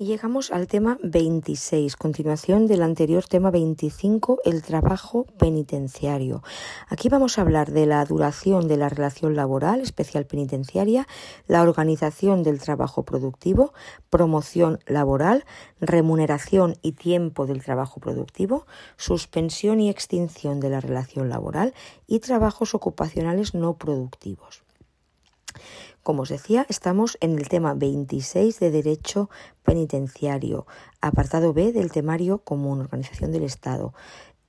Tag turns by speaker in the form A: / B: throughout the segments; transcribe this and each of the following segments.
A: Y llegamos al tema 26, continuación del anterior tema 25, el trabajo penitenciario. Aquí vamos a hablar de la duración de la relación laboral especial penitenciaria, la organización del trabajo productivo, promoción laboral, remuneración y tiempo del trabajo productivo, suspensión y extinción de la relación laboral y trabajos ocupacionales no productivos. Como os decía, estamos en el tema 26 de Derecho Penitenciario, apartado B del temario común, Organización del Estado.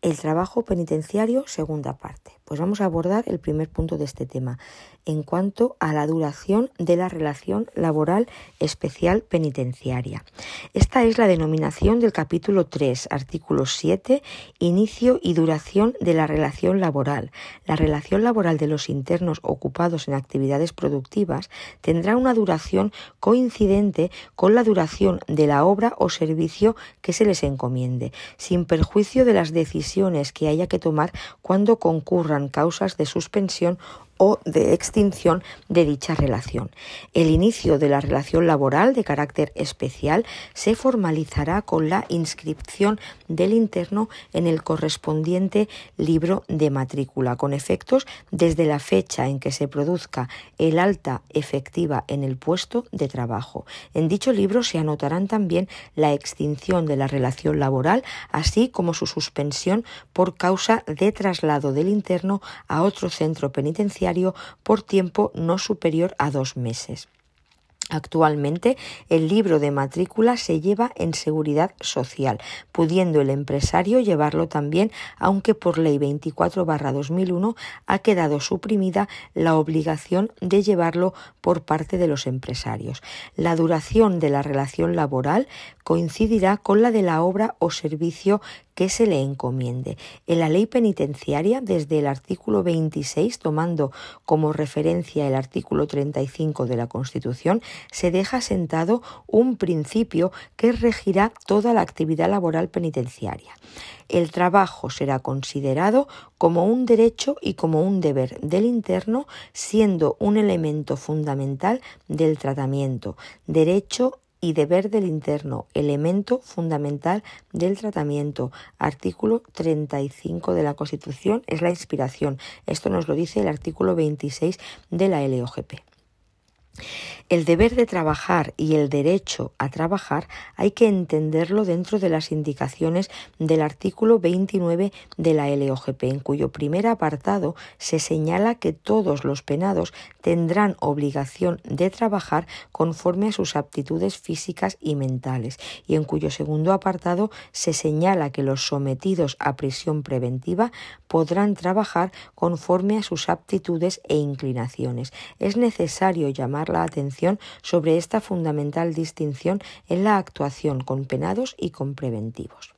A: El trabajo penitenciario, segunda parte. Pues vamos a abordar el primer punto de este tema, en cuanto a la duración de la relación laboral especial penitenciaria. Esta es la denominación del capítulo 3, artículo 7, inicio y duración de la relación laboral. La relación laboral de los internos ocupados en actividades productivas tendrá una duración coincidente con la duración de la obra o servicio que se les encomiende, sin perjuicio de las decisiones que haya que tomar cuando concurran causas de suspensión o de extinción de dicha relación. El inicio de la relación laboral de carácter especial se formalizará con la inscripción del interno en el correspondiente libro de matrícula, con efectos desde la fecha en que se produzca el alta efectiva en el puesto de trabajo. En dicho libro se anotarán también la extinción de la relación laboral, así como su suspensión por causa de traslado del interno a otro centro penitenciario por tiempo no superior a dos meses. Actualmente el libro de matrícula se lleva en seguridad social, pudiendo el empresario llevarlo también, aunque por ley 24-2001 ha quedado suprimida la obligación de llevarlo por parte de los empresarios. La duración de la relación laboral coincidirá con la de la obra o servicio que se le encomiende. En la ley penitenciaria, desde el artículo 26, tomando como referencia el artículo 35 de la Constitución, se deja sentado un principio que regirá toda la actividad laboral penitenciaria. El trabajo será considerado como un derecho y como un deber del interno, siendo un elemento fundamental del tratamiento, derecho y deber del interno, elemento fundamental del tratamiento. Artículo 35 de la Constitución es la inspiración. Esto nos lo dice el artículo 26 de la LOGP. El deber de trabajar y el derecho a trabajar hay que entenderlo dentro de las indicaciones del artículo 29 de la LOGP, en cuyo primer apartado se señala que todos los penados tendrán obligación de trabajar conforme a sus aptitudes físicas y mentales, y en cuyo segundo apartado se señala que los sometidos a prisión preventiva podrán trabajar conforme a sus aptitudes e inclinaciones. Es necesario llamar la atención sobre esta fundamental distinción en la actuación con penados y con preventivos.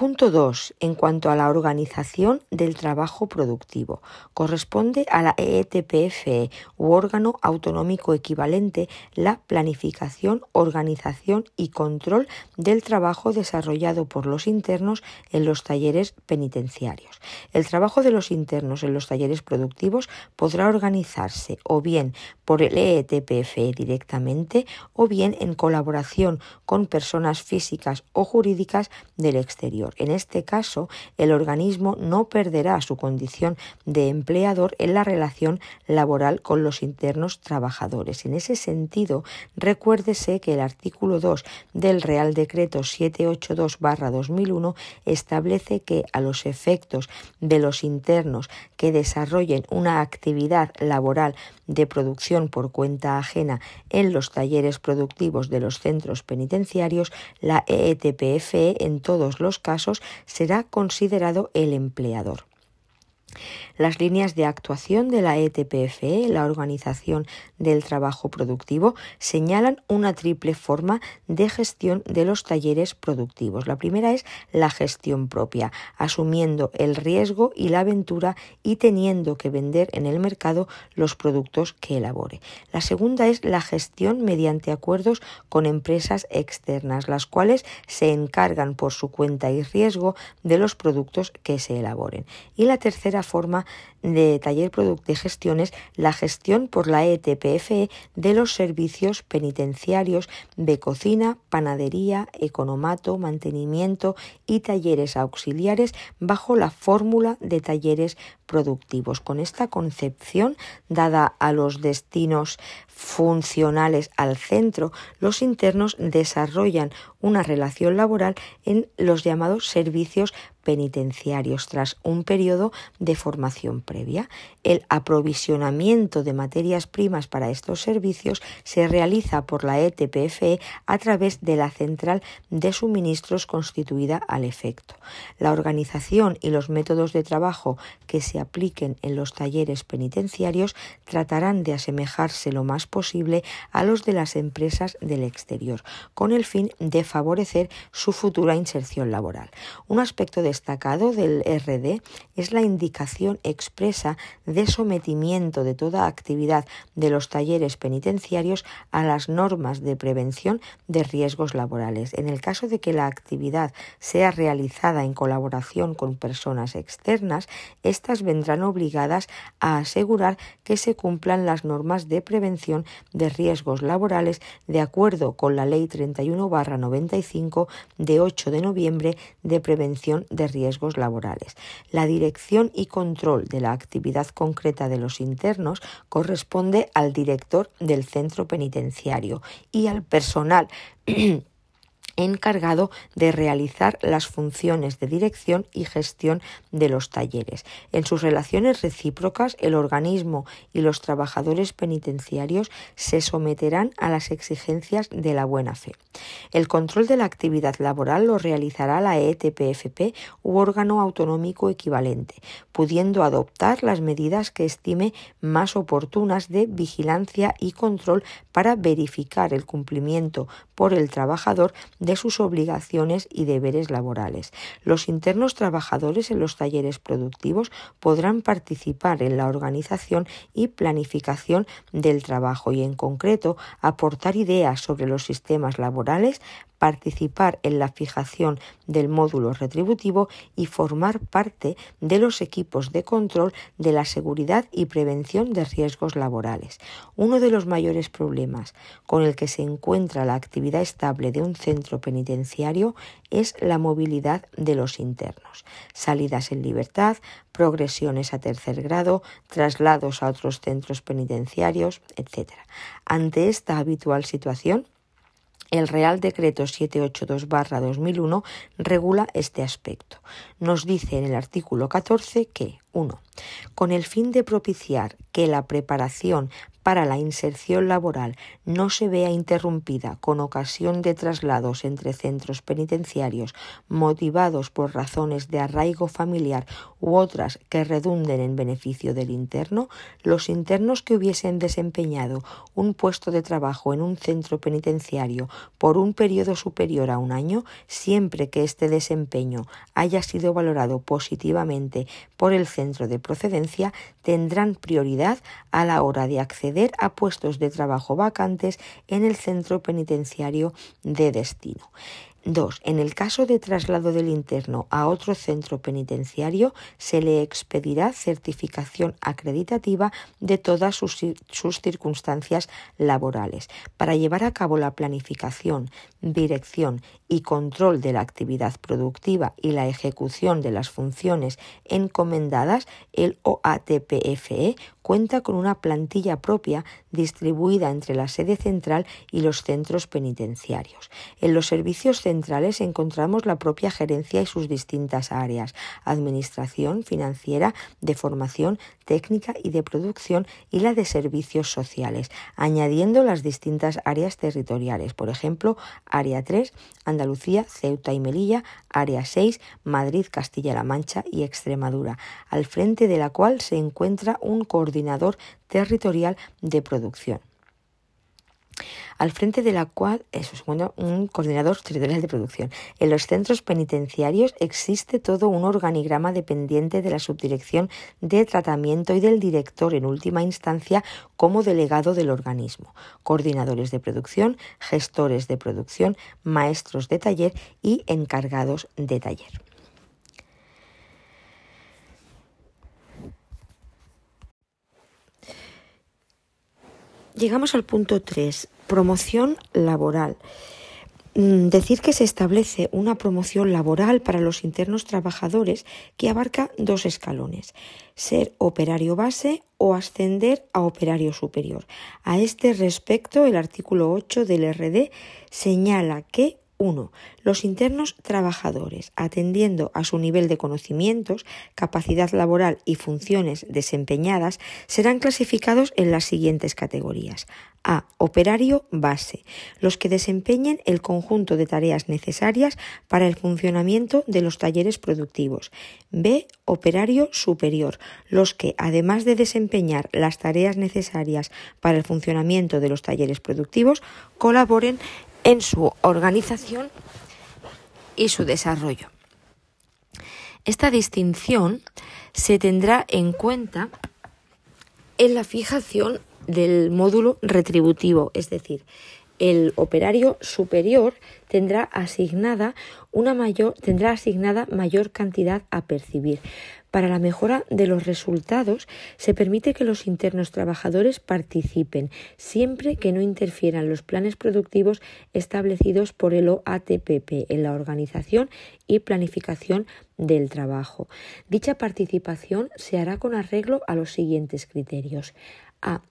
A: Punto 2. En cuanto a la organización del trabajo productivo, corresponde a la EETPFE u órgano autonómico equivalente la planificación, organización y control del trabajo desarrollado por los internos en los talleres penitenciarios. El trabajo de los internos en los talleres productivos podrá organizarse o bien por el EETPFE directamente o bien en colaboración con personas físicas o jurídicas del exterior. En este caso, el organismo no perderá su condición de empleador en la relación laboral con los internos trabajadores. En ese sentido, recuérdese que el artículo 2 del Real Decreto 782-2001 establece que a los efectos de los internos que desarrollen una actividad laboral de producción por cuenta ajena en los talleres productivos de los centros penitenciarios, la EETPFE e en todos los casos será considerado el empleador. Las líneas de actuación de la ETPFE, la Organización del Trabajo Productivo, señalan una triple forma de gestión de los talleres productivos. La primera es la gestión propia, asumiendo el riesgo y la aventura y teniendo que vender en el mercado los productos que elabore. La segunda es la gestión mediante acuerdos con empresas externas, las cuales se encargan por su cuenta y riesgo de los productos que se elaboren. Y la tercera forma de taller de gestión es la gestión por la ETPFE de los servicios penitenciarios de cocina, panadería, economato, mantenimiento y talleres auxiliares bajo la fórmula de talleres productivos. Con esta concepción, dada a los destinos funcionales al centro, los internos desarrollan una relación laboral en los llamados servicios penitenciarios tras un periodo de formación previa. El aprovisionamiento de materias primas para estos servicios se realiza por la ETPFE a través de la central de suministros constituida al efecto. La organización y los métodos de trabajo que se apliquen en los talleres penitenciarios tratarán de asemejarse lo más posible a los de las empresas del exterior, con el fin de favorecer su futura inserción laboral. Un aspecto destacado del RD es la indicación expresa de sometimiento de toda actividad de los talleres penitenciarios a las normas de prevención de riesgos laborales. En el caso de que la actividad sea realizada en colaboración con personas externas, éstas vendrán obligadas a asegurar que se cumplan las normas de prevención de riesgos laborales de acuerdo con la Ley 31-95 de 8 de noviembre de prevención de riesgos laborales. La dirección y control de la actividad concreta de los internos corresponde al director del centro penitenciario y al personal encargado de realizar las funciones de dirección y gestión de los talleres. En sus relaciones recíprocas, el organismo y los trabajadores penitenciarios se someterán a las exigencias de la buena fe. El control de la actividad laboral lo realizará la ETPFP u órgano autonómico equivalente, pudiendo adoptar las medidas que estime más oportunas de vigilancia y control para verificar el cumplimiento por el trabajador de sus obligaciones y deberes laborales. Los internos trabajadores en los talleres productivos podrán participar en la organización y planificación del trabajo y en concreto aportar ideas sobre los sistemas laborales participar en la fijación del módulo retributivo y formar parte de los equipos de control de la seguridad y prevención de riesgos laborales. Uno de los mayores problemas con el que se encuentra la actividad estable de un centro penitenciario es la movilidad de los internos, salidas en libertad, progresiones a tercer grado, traslados a otros centros penitenciarios, etc. Ante esta habitual situación, el Real Decreto 782-2001 regula este aspecto. Nos dice en el artículo 14 que 1. Con el fin de propiciar que la preparación para la inserción laboral no se vea interrumpida con ocasión de traslados entre centros penitenciarios motivados por razones de arraigo familiar u otras que redunden en beneficio del interno, los internos que hubiesen desempeñado un puesto de trabajo en un centro penitenciario por un periodo superior a un año, siempre que este desempeño haya sido valorado positivamente por el centro de procedencia, tendrán prioridad a la hora de acceder a puestos de trabajo vacantes en el centro penitenciario de destino. 2. En el caso de traslado del interno a otro centro penitenciario, se le expedirá certificación acreditativa de todas sus, sus, circunstancias laborales. Para llevar a cabo la planificación, dirección y control de la actividad productiva y la ejecución de las funciones encomendadas, el OATPFE cuenta con una plantilla propia distribuida entre la sede central y los centros penitenciarios. En los servicios centrales encontramos la propia gerencia y sus distintas áreas, administración, financiera, de formación, técnica y de producción y la de servicios sociales, añadiendo las distintas áreas territoriales, por ejemplo, área 3, Andalucía, Ceuta y Melilla, área 6, Madrid, Castilla-La Mancha y Extremadura, al frente de la cual se encuentra un coordinador territorial de producción al frente de la cual, es un coordinador territorial de producción. En los centros penitenciarios existe todo un organigrama dependiente de la subdirección de tratamiento y del director en última instancia como delegado del organismo, coordinadores de producción, gestores de producción, maestros de taller y encargados de taller. Llegamos al punto 3, promoción laboral. Mm, decir que se establece una promoción laboral para los internos trabajadores que abarca dos escalones, ser operario base o ascender a operario superior. A este respecto, el artículo 8 del RD señala que 1. Los internos trabajadores, atendiendo a su nivel de conocimientos, capacidad laboral y funciones desempeñadas, serán clasificados en las siguientes categorías. A. Operario base, los que desempeñen el conjunto de tareas necesarias para el funcionamiento de los talleres productivos. B. Operario superior, los que, además de desempeñar las tareas necesarias para el funcionamiento de los talleres productivos, colaboren en su organización y su desarrollo. Esta distinción se tendrá en cuenta en la fijación del módulo retributivo, es decir, el operario superior tendrá asignada una mayor tendrá asignada mayor cantidad a percibir, para la mejora de los resultados, se permite que los internos trabajadores participen, siempre que no interfieran los planes productivos establecidos por el OATPP en la organización y planificación del trabajo. Dicha participación se hará con arreglo a los siguientes criterios. A.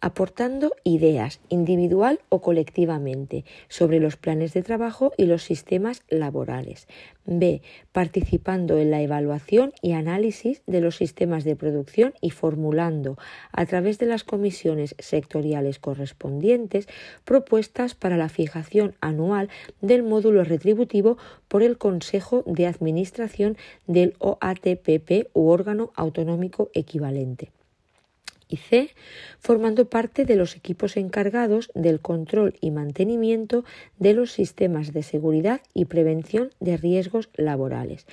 A: Aportando ideas, individual o colectivamente, sobre los planes de trabajo y los sistemas laborales. B. Participando en la evaluación y análisis de los sistemas de producción y formulando, a través de las comisiones sectoriales correspondientes, propuestas para la fijación anual del módulo retributivo por el Consejo de Administración del OATPP u órgano autonómico equivalente y C, formando parte de los equipos encargados del control y mantenimiento de los sistemas de seguridad y prevención de riesgos laborales.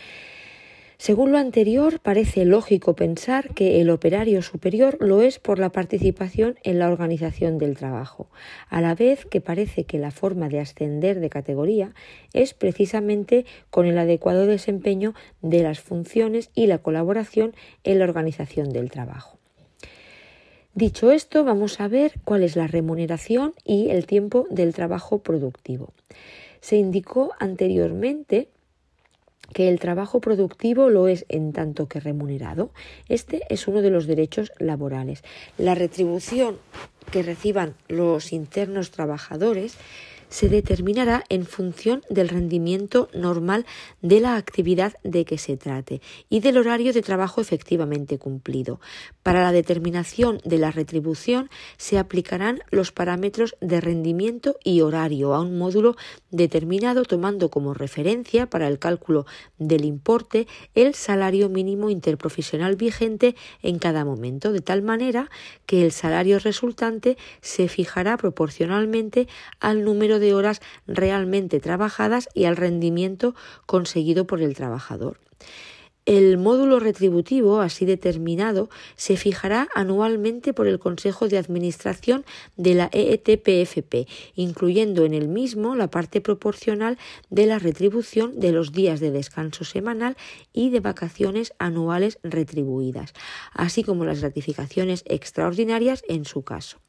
A: Según lo anterior, parece lógico pensar que el operario superior lo es por la participación en la organización del trabajo, a la vez que parece que la forma de ascender de categoría es precisamente con el adecuado desempeño de las funciones y la colaboración en la organización del trabajo. Dicho esto, vamos a ver cuál es la remuneración y el tiempo del trabajo productivo. Se indicó anteriormente que el trabajo productivo lo es en tanto que remunerado. Este es uno de los derechos laborales. La retribución que reciban los internos trabajadores se determinará en función del rendimiento normal de la actividad de que se trate y del horario de trabajo efectivamente cumplido. Para la determinación de la retribución se aplicarán los parámetros de rendimiento y horario a un módulo determinado tomando como referencia para el cálculo del importe el salario mínimo interprofesional vigente en cada momento, de tal manera que el salario resultante se fijará proporcionalmente al número de de horas realmente trabajadas y al rendimiento conseguido por el trabajador. El módulo retributivo, así determinado, se fijará anualmente por el Consejo de Administración de la EETPFP, incluyendo en el mismo la parte proporcional de la retribución de los días de descanso semanal y de vacaciones anuales retribuidas, así como las gratificaciones extraordinarias en su caso.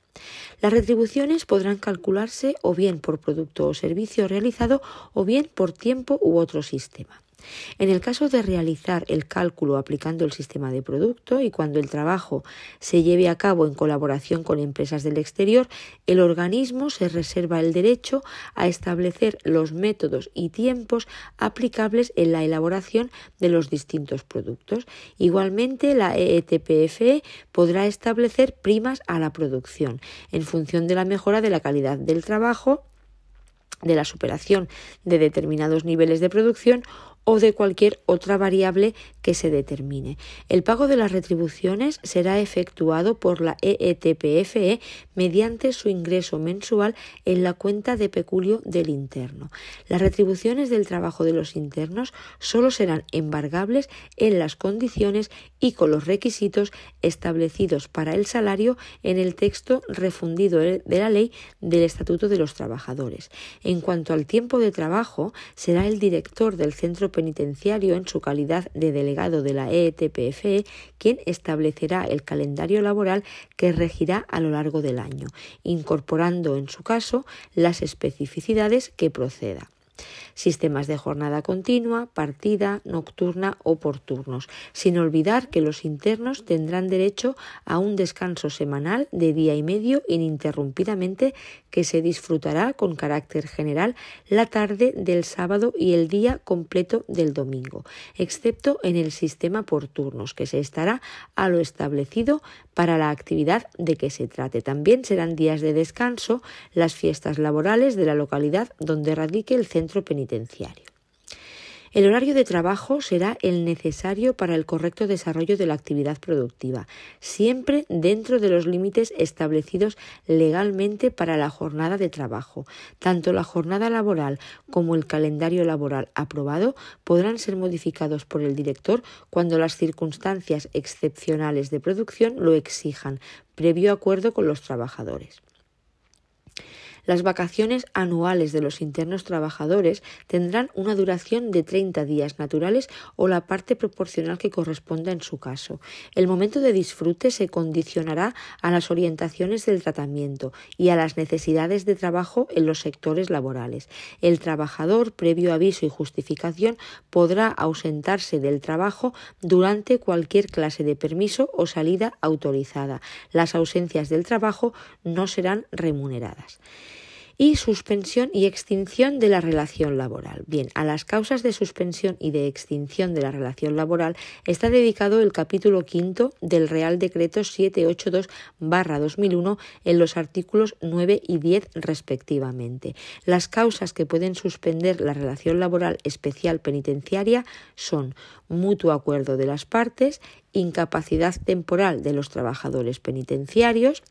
A: Las retribuciones podrán calcularse o bien por producto o servicio realizado o bien por tiempo u otro sistema. En el caso de realizar el cálculo aplicando el sistema de producto y cuando el trabajo se lleve a cabo en colaboración con empresas del exterior, el organismo se reserva el derecho a establecer los métodos y tiempos aplicables en la elaboración de los distintos productos. Igualmente, la EETPFE podrá establecer primas a la producción en función de la mejora de la calidad del trabajo de la superación de determinados niveles de producción o de cualquier otra variable que se determine. El pago de las retribuciones será efectuado por la EETPFE e mediante su ingreso mensual en la cuenta de peculio del interno. Las retribuciones del trabajo de los internos solo serán embargables en las condiciones y con los requisitos establecidos para el salario en el texto refundido de la ley del Estatuto de los Trabajadores. En cuanto al tiempo de trabajo, será el director del centro penitenciario, en su calidad de delegado de la ETPFE, quien establecerá el calendario laboral que regirá a lo largo del año, incorporando en su caso las especificidades que proceda sistemas de jornada continua, partida, nocturna o por turnos, sin olvidar que los internos tendrán derecho a un descanso semanal de día y medio ininterrumpidamente que se disfrutará con carácter general la tarde del sábado y el día completo del domingo, excepto en el sistema por turnos, que se estará a lo establecido para la actividad de que se trate. También serán días de descanso las fiestas laborales de la localidad donde radique el centro penitenciario. El horario de trabajo será el necesario para el correcto desarrollo de la actividad productiva, siempre dentro de los límites establecidos legalmente para la jornada de trabajo. Tanto la jornada laboral como el calendario laboral aprobado podrán ser modificados por el director cuando las circunstancias excepcionales de producción lo exijan, previo acuerdo con los trabajadores. Las vacaciones anuales de los internos trabajadores tendrán una duración de 30 días naturales o la parte proporcional que corresponda en su caso. El momento de disfrute se condicionará a las orientaciones del tratamiento y a las necesidades de trabajo en los sectores laborales. El trabajador, previo aviso y justificación, podrá ausentarse del trabajo durante cualquier clase de permiso o salida autorizada. Las ausencias del trabajo no serán remuneradas y suspensión y extinción de la relación laboral. Bien, a las causas de suspensión y de extinción de la relación laboral está dedicado el capítulo quinto del Real Decreto 782-2001 en los artículos 9 y 10 respectivamente. Las causas que pueden suspender la relación laboral especial penitenciaria son mutuo acuerdo de las partes, incapacidad temporal de los trabajadores penitenciarios,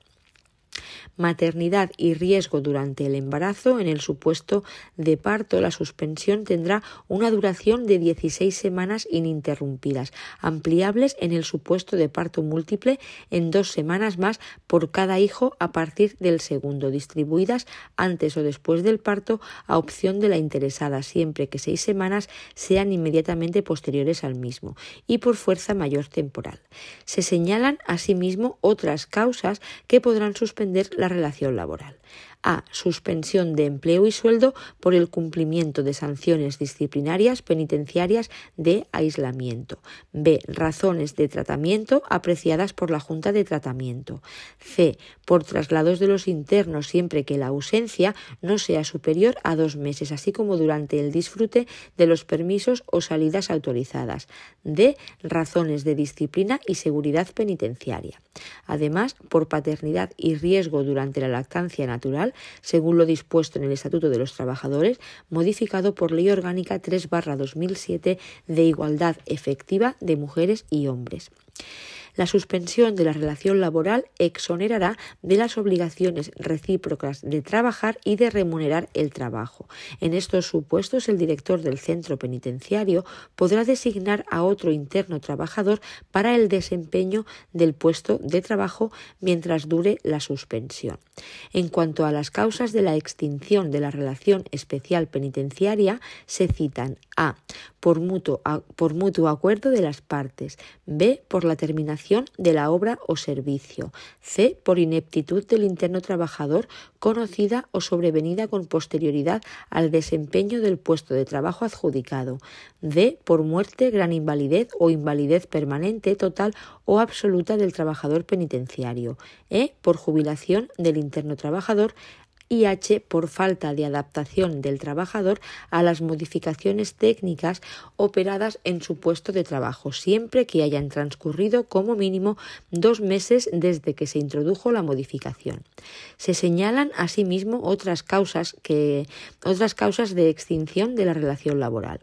A: maternidad y riesgo durante el embarazo, en el supuesto de parto, la suspensión tendrá una duración de 16 semanas ininterrumpidas, ampliables en el supuesto de parto múltiple en dos semanas más por cada hijo a partir del segundo, distribuidas antes o después del parto a opción de la interesada, siempre que seis semanas sean inmediatamente posteriores al mismo, y por fuerza mayor temporal. Se señalan asimismo otras causas que podrán suspender la relación laboral. A. Suspensión de empleo y sueldo por el cumplimiento de sanciones disciplinarias penitenciarias de aislamiento. B. Razones de tratamiento apreciadas por la Junta de Tratamiento. C. Por traslados de los internos siempre que la ausencia no sea superior a dos meses, así como durante el disfrute de los permisos o salidas autorizadas. D. Razones de disciplina y seguridad penitenciaria. Además, por paternidad y riesgo durante la lactancia natural, según lo dispuesto en el Estatuto de los Trabajadores, modificado por Ley Orgánica 3-2007 de Igualdad Efectiva de Mujeres y Hombres. La suspensión de la relación laboral exonerará de las obligaciones recíprocas de trabajar y de remunerar el trabajo. En estos supuestos, el director del centro penitenciario podrá designar a otro interno trabajador para el desempeño del puesto de trabajo mientras dure la suspensión. En cuanto a las causas de la extinción de la relación especial penitenciaria, se citan a. Por mutuo, mutuo acuerdo de las partes. B. Por la terminación de la obra o servicio. C. Por ineptitud del interno trabajador conocida o sobrevenida con posterioridad al desempeño del puesto de trabajo adjudicado. D. Por muerte, gran invalidez o invalidez permanente, total o absoluta del trabajador penitenciario. E. Por jubilación del interno trabajador y H por falta de adaptación del trabajador a las modificaciones técnicas operadas en su puesto de trabajo, siempre que hayan transcurrido como mínimo dos meses desde que se introdujo la modificación. Se señalan asimismo otras causas que otras causas de extinción de la relación laboral.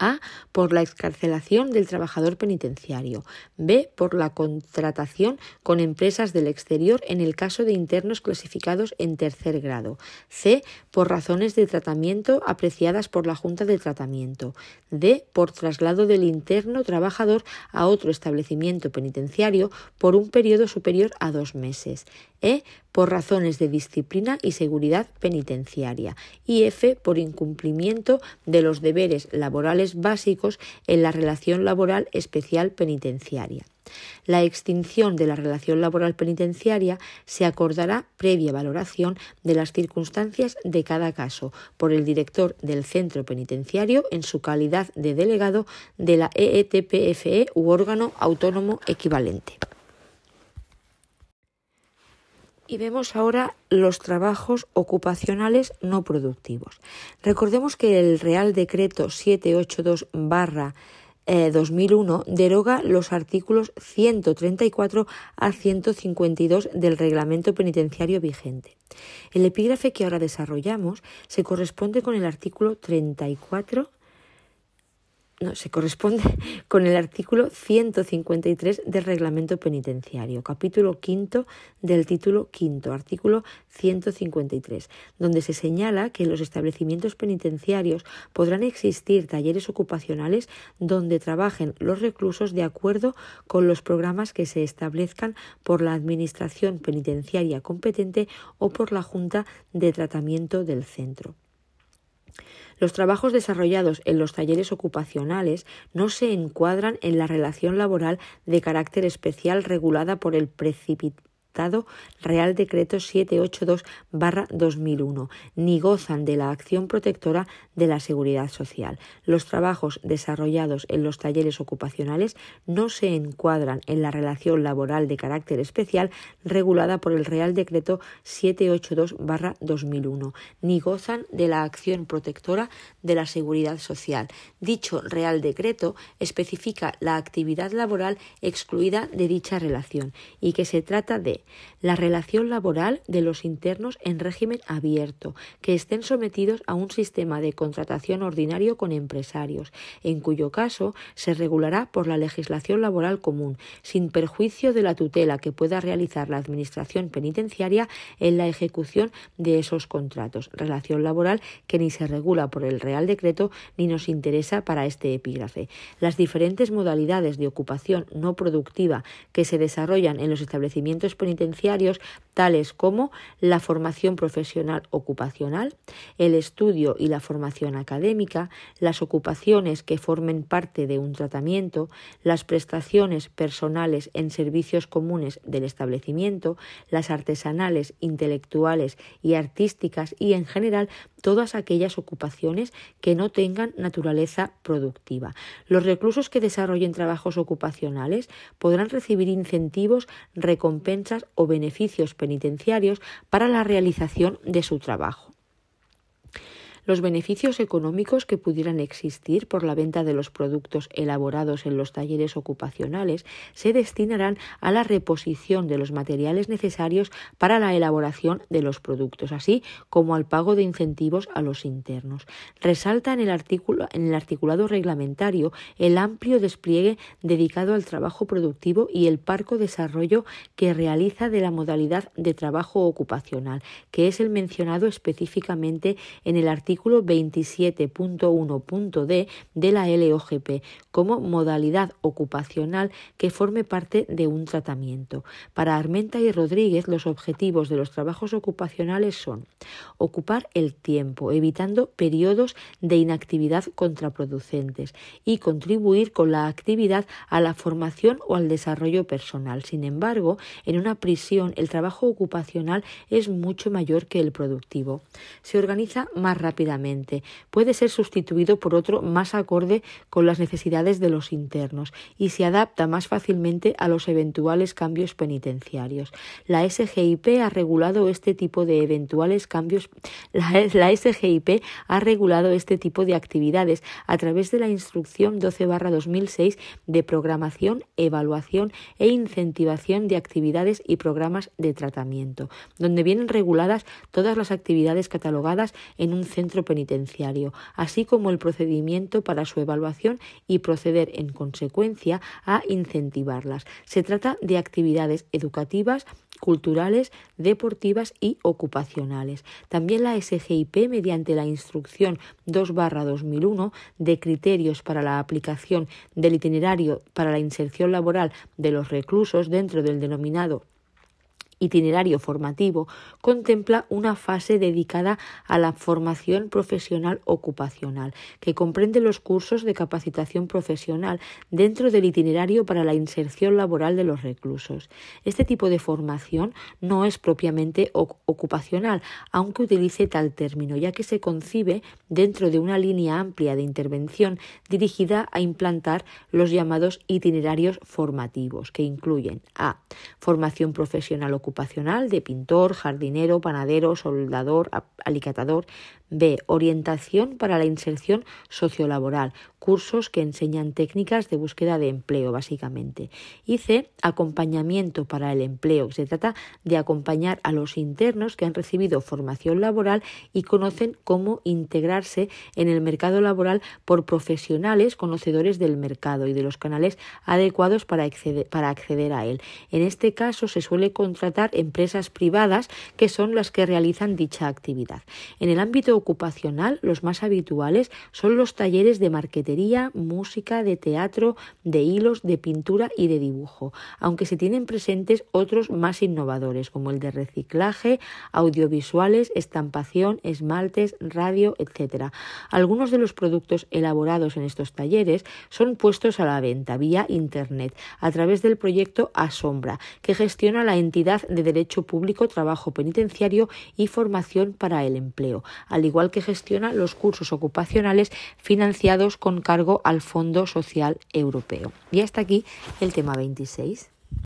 A: A. Por la excarcelación del trabajador penitenciario. B. Por la contratación con empresas del exterior en el caso de internos clasificados en tercer grado. C. Por razones de tratamiento apreciadas por la Junta de Tratamiento. D. Por traslado del interno trabajador a otro establecimiento penitenciario por un periodo superior a dos meses. E por razones de disciplina y seguridad penitenciaria y F por incumplimiento de los deberes laborales básicos en la relación laboral especial penitenciaria. La extinción de la relación laboral penitenciaria se acordará previa valoración de las circunstancias de cada caso por el director del centro penitenciario en su calidad de delegado de la EETPFE e u órgano autónomo equivalente. Y vemos ahora los trabajos ocupacionales no productivos. Recordemos que el Real Decreto 782 barra 2001 eh, deroga los artículos 134 a 152 del reglamento penitenciario vigente. El epígrafe que ahora desarrollamos se corresponde con el artículo 34 no, se corresponde con el artículo 153 del reglamento penitenciario, capítulo quinto del título quinto, artículo 153, donde se señala que en los establecimientos penitenciarios podrán existir talleres ocupacionales donde trabajen los reclusos de acuerdo con los programas que se establezcan por la Administración penitenciaria competente o por la Junta de Tratamiento del centro. Los trabajos desarrollados en los talleres ocupacionales no se encuadran en la relación laboral de carácter especial regulada por el precipitado Real Decreto 782-2001, ni gozan de la acción protectora de la seguridad social. Los trabajos desarrollados en los talleres ocupacionales no se encuadran en la relación laboral de carácter especial regulada por el Real Decreto 782-2001, ni gozan de la acción protectora de la seguridad social. Dicho Real Decreto especifica la actividad laboral excluida de dicha relación y que se trata de la relación laboral de los internos en régimen abierto, que estén sometidos a un sistema de contratación ordinario con empresarios, en cuyo caso se regulará por la legislación laboral común, sin perjuicio de la tutela que pueda realizar la Administración penitenciaria en la ejecución de esos contratos, relación laboral que ni se regula por el Real Decreto ni nos interesa para este epígrafe. Las diferentes modalidades de ocupación no productiva que se desarrollan en los establecimientos penitenciarios tales como la formación profesional ocupacional, el estudio y la formación académica, las ocupaciones que formen parte de un tratamiento, las prestaciones personales en servicios comunes del establecimiento, las artesanales, intelectuales y artísticas y en general todas aquellas ocupaciones que no tengan naturaleza productiva. Los reclusos que desarrollen trabajos ocupacionales podrán recibir incentivos, recompensas o beneficios penitenciarios para la realización de su trabajo. Los beneficios económicos que pudieran existir por la venta de los productos elaborados en los talleres ocupacionales se destinarán a la reposición de los materiales necesarios para la elaboración de los productos, así como al pago de incentivos a los internos. Resalta en el, en el articulado reglamentario el amplio despliegue dedicado al trabajo productivo y el parco desarrollo que realiza de la modalidad de trabajo ocupacional, que es el mencionado específicamente en el artículo artículo 27.1.d de la LOGP como modalidad ocupacional que forme parte de un tratamiento. Para Armenta y Rodríguez, los objetivos de los trabajos ocupacionales son ocupar el tiempo, evitando periodos de inactividad contraproducentes y contribuir con la actividad a la formación o al desarrollo personal. Sin embargo, en una prisión el trabajo ocupacional es mucho mayor que el productivo. Se organiza más rápidamente Puede ser sustituido por otro más acorde con las necesidades de los internos y se adapta más fácilmente a los eventuales cambios penitenciarios. La SGIP ha regulado este tipo de eventuales cambios. La, SGIP ha regulado este tipo de actividades a través de la instrucción 12/2006 de programación, evaluación e incentivación de actividades y programas de tratamiento, donde vienen reguladas todas las actividades catalogadas en un centro penitenciario, así como el procedimiento para su evaluación y proceder en consecuencia a incentivarlas. Se trata de actividades educativas, culturales, deportivas y ocupacionales. También la SGIP, mediante la instrucción 2-2001 de criterios para la aplicación del itinerario para la inserción laboral de los reclusos dentro del denominado itinerario formativo contempla una fase dedicada a la formación profesional ocupacional, que comprende los cursos de capacitación profesional dentro del itinerario para la inserción laboral de los reclusos. Este tipo de formación no es propiamente ocupacional, aunque utilice tal término, ya que se concibe dentro de una línea amplia de intervención dirigida a implantar los llamados itinerarios formativos, que incluyen a formación profesional ocupacional de pintor, jardinero, panadero, soldador, alicatador, B. Orientación para la inserción sociolaboral, cursos que enseñan técnicas de búsqueda de empleo, básicamente. Y C. Acompañamiento para el empleo. Se trata de acompañar a los internos que han recibido formación laboral y conocen cómo integrarse en el mercado laboral por profesionales conocedores del mercado y de los canales adecuados para acceder, para acceder a él. En este caso se suele contratar empresas privadas que son las que realizan dicha actividad. En el ámbito ocupacional, los más habituales son los talleres de marquetería, música, de teatro, de hilos, de pintura y de dibujo, aunque se tienen presentes otros más innovadores, como el de reciclaje, audiovisuales, estampación, esmaltes, radio, etc. Algunos de los productos elaborados en estos talleres son puestos a la venta vía Internet a través del proyecto Asombra, que gestiona la entidad de Derecho Público, Trabajo Penitenciario y Formación para el Empleo, igual que gestiona los cursos ocupacionales financiados con cargo al Fondo Social Europeo. Y hasta aquí el tema 26.